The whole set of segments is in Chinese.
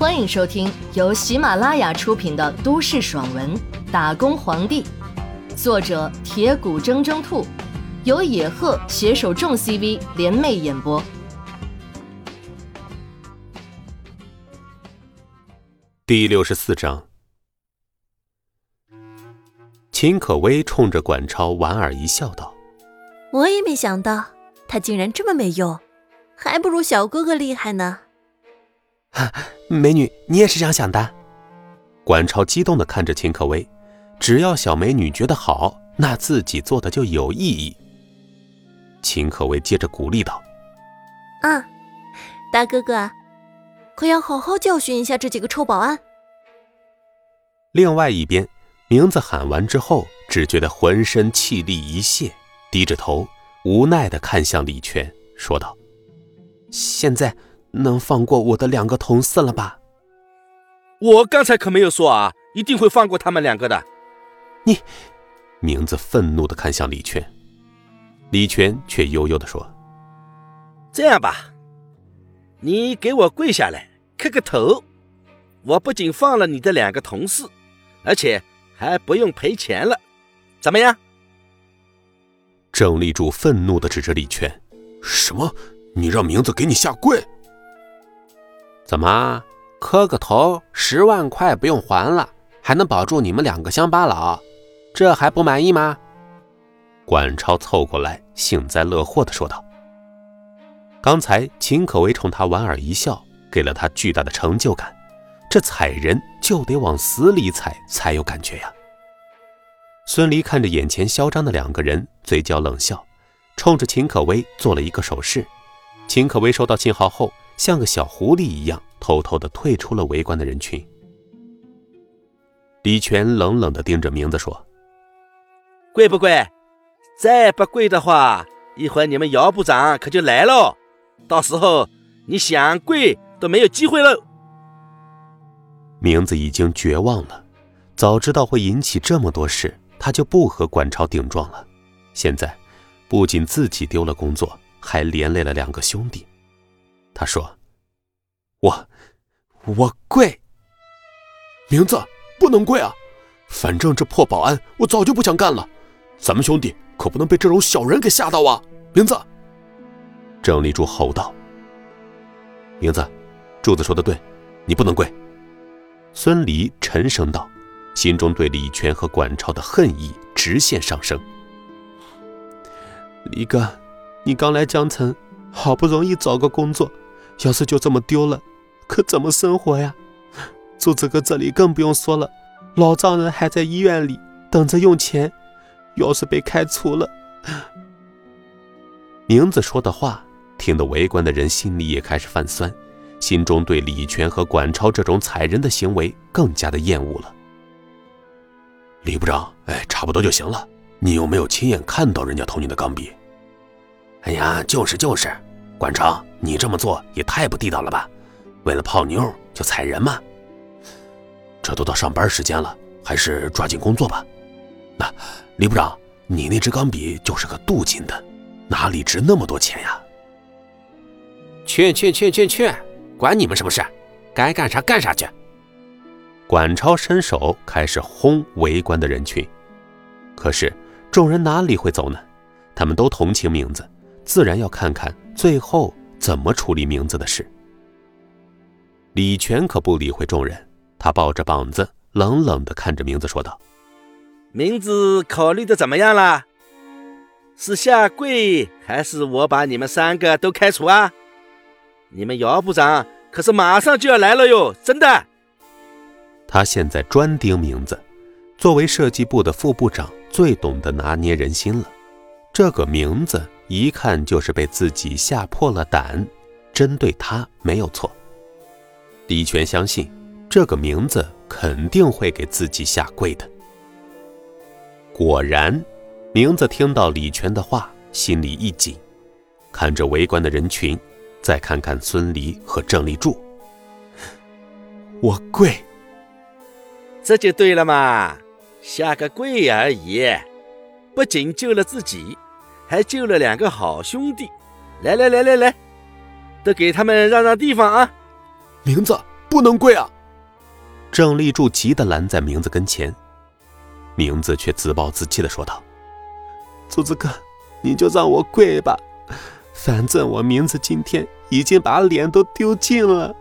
欢迎收听由喜马拉雅出品的都市爽文《打工皇帝》，作者铁骨铮铮兔，由野鹤携手众 CV 联袂演播。第六十四章，秦可薇冲着管超莞尔一笑，道：“我也没想到他竟然这么没用，还不如小哥哥厉害呢。”哈，美女，你也是这样想的？管超激动的看着秦可薇，只要小美女觉得好，那自己做的就有意义。秦可薇接着鼓励道：“啊，大哥哥，可要好好教训一下这几个臭保安。”另外一边，名字喊完之后，只觉得浑身气力一泄，低着头，无奈的看向李全，说道：“现在。”能放过我的两个同事了吧？我刚才可没有说啊，一定会放过他们两个的。你，名字愤怒的看向李全，李全却悠悠的说：“这样吧，你给我跪下来磕个头，我不仅放了你的两个同事，而且还不用赔钱了，怎么样？”郑立柱愤怒的指着李全：“什么？你让名字给你下跪？”怎么磕个头，十万块不用还了，还能保住你们两个乡巴佬，这还不满意吗？管超凑过来，幸灾乐祸地说道：“刚才秦可薇冲他莞尔一笑，给了他巨大的成就感。这踩人就得往死里踩才有感觉呀。”孙离看着眼前嚣张的两个人，嘴角冷笑，冲着秦可薇做了一个手势。秦可薇收到信号后。像个小狐狸一样，偷偷的退出了围观的人群。李全冷冷的盯着名字说：“跪不跪？再不跪的话，一会儿你们姚部长可就来了，到时候你想跪都没有机会了。”名字已经绝望了，早知道会引起这么多事，他就不和管超顶撞了。现在，不仅自己丢了工作，还连累了两个兄弟。他说：“我，我跪。名字不能跪啊！反正这破保安，我早就不想干了。咱们兄弟可不能被这种小人给吓到啊！名字。”郑立柱吼道：“名字，柱子说的对，你不能跪。”孙离沉声道，心中对李全和管超的恨意直线上升。李哥，你刚来江城，好不容易找个工作。要是就这么丢了，可怎么生活呀？柱子哥这里更不用说了，老丈人还在医院里等着用钱。要是被开除了，明子说的话听得围观的人心里也开始泛酸，心中对李全和管超这种踩人的行为更加的厌恶了。李部长，哎，差不多就行了。你有没有亲眼看到人家偷你的钢笔？哎呀，就是就是。管超，你这么做也太不地道了吧！为了泡妞就踩人吗？这都到上班时间了，还是抓紧工作吧。那李部长，你那支钢笔就是个镀金的，哪里值那么多钱呀？去去去去去，管你们什么事？该干啥干啥去！管超伸手开始轰围观的人群，可是众人哪里会走呢？他们都同情名字，自然要看看。最后怎么处理名字的事？李全可不理会众人，他抱着膀子，冷冷地看着名字说道：“名字考虑的怎么样了？是下跪，还是我把你们三个都开除啊？你们姚部长可是马上就要来了哟，真的。”他现在专盯名字，作为设计部的副部长，最懂得拿捏人心了。这个名字。一看就是被自己吓破了胆，针对他没有错。李全相信这个名字肯定会给自己下跪的。果然，名字听到李全的话，心里一紧，看着围观的人群，再看看孙离和郑立柱，我跪，这就对了嘛，下个跪而已，不仅救了自己。还救了两个好兄弟，来来来来来，都给他们让让地方啊！名字，不能跪啊！郑立柱急得拦在名字跟前，名字却自暴自弃的说道：“柱子哥，你就让我跪吧，反正我名字今天已经把脸都丢尽了。”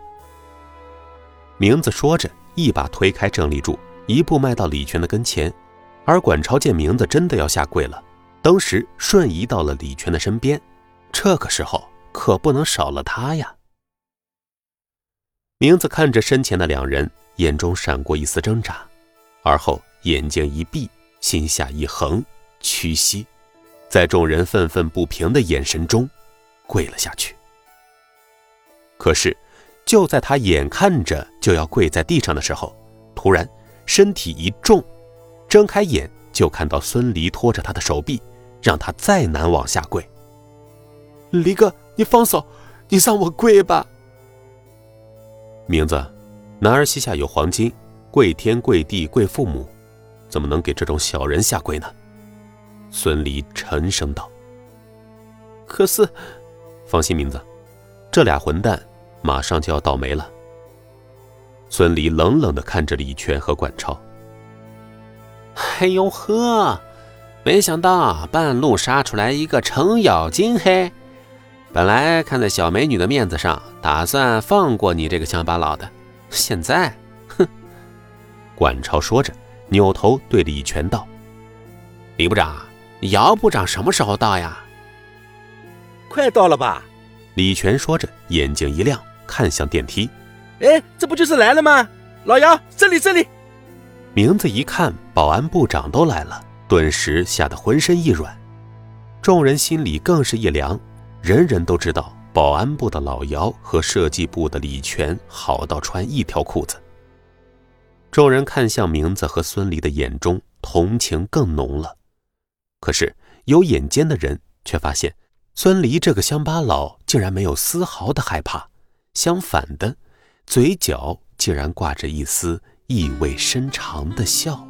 名字说着，一把推开郑立柱，一步迈到李全的跟前，而管超见名字真的要下跪了，当时瞬移到了李全的身边，这个时候可不能少了他呀。名字看着身前的两人，眼中闪过一丝挣扎，而后眼睛一闭，心下一横，屈膝，在众人愤愤不平的眼神中，跪了下去。可是，就在他眼看着就要跪在地上的时候，突然身体一重，睁开眼就看到孙离拖着他的手臂，让他再难往下跪。离哥，你放手，你让我跪吧。名字，男儿膝下有黄金，跪天跪地跪父母，怎么能给这种小人下跪呢？孙离沉声道。可是，放心，名字，这俩混蛋马上就要倒霉了。孙离冷冷的看着李全和管超。哎呦呵，没想到半路杀出来一个程咬金嘿！本来看在小美女的面子上，打算放过你这个乡巴佬的，现在，哼！管超说着，扭头对李全道：“李部长，姚部长什么时候到呀？”“快到了吧？”李全说着，眼睛一亮，看向电梯。“哎，这不就是来了吗？老姚，这里，这里！”名字一看，保安部长都来了，顿时吓得浑身一软，众人心里更是一凉。人人都知道，保安部的老姚和设计部的李全好到穿一条裤子。众人看向名字和孙离的眼中，同情更浓了。可是有眼尖的人却发现，孙离这个乡巴佬竟然没有丝毫的害怕，相反的，嘴角竟然挂着一丝意味深长的笑。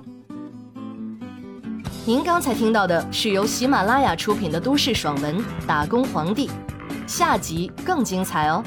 您刚才听到的是由喜马拉雅出品的都市爽文《打工皇帝》，下集更精彩哦。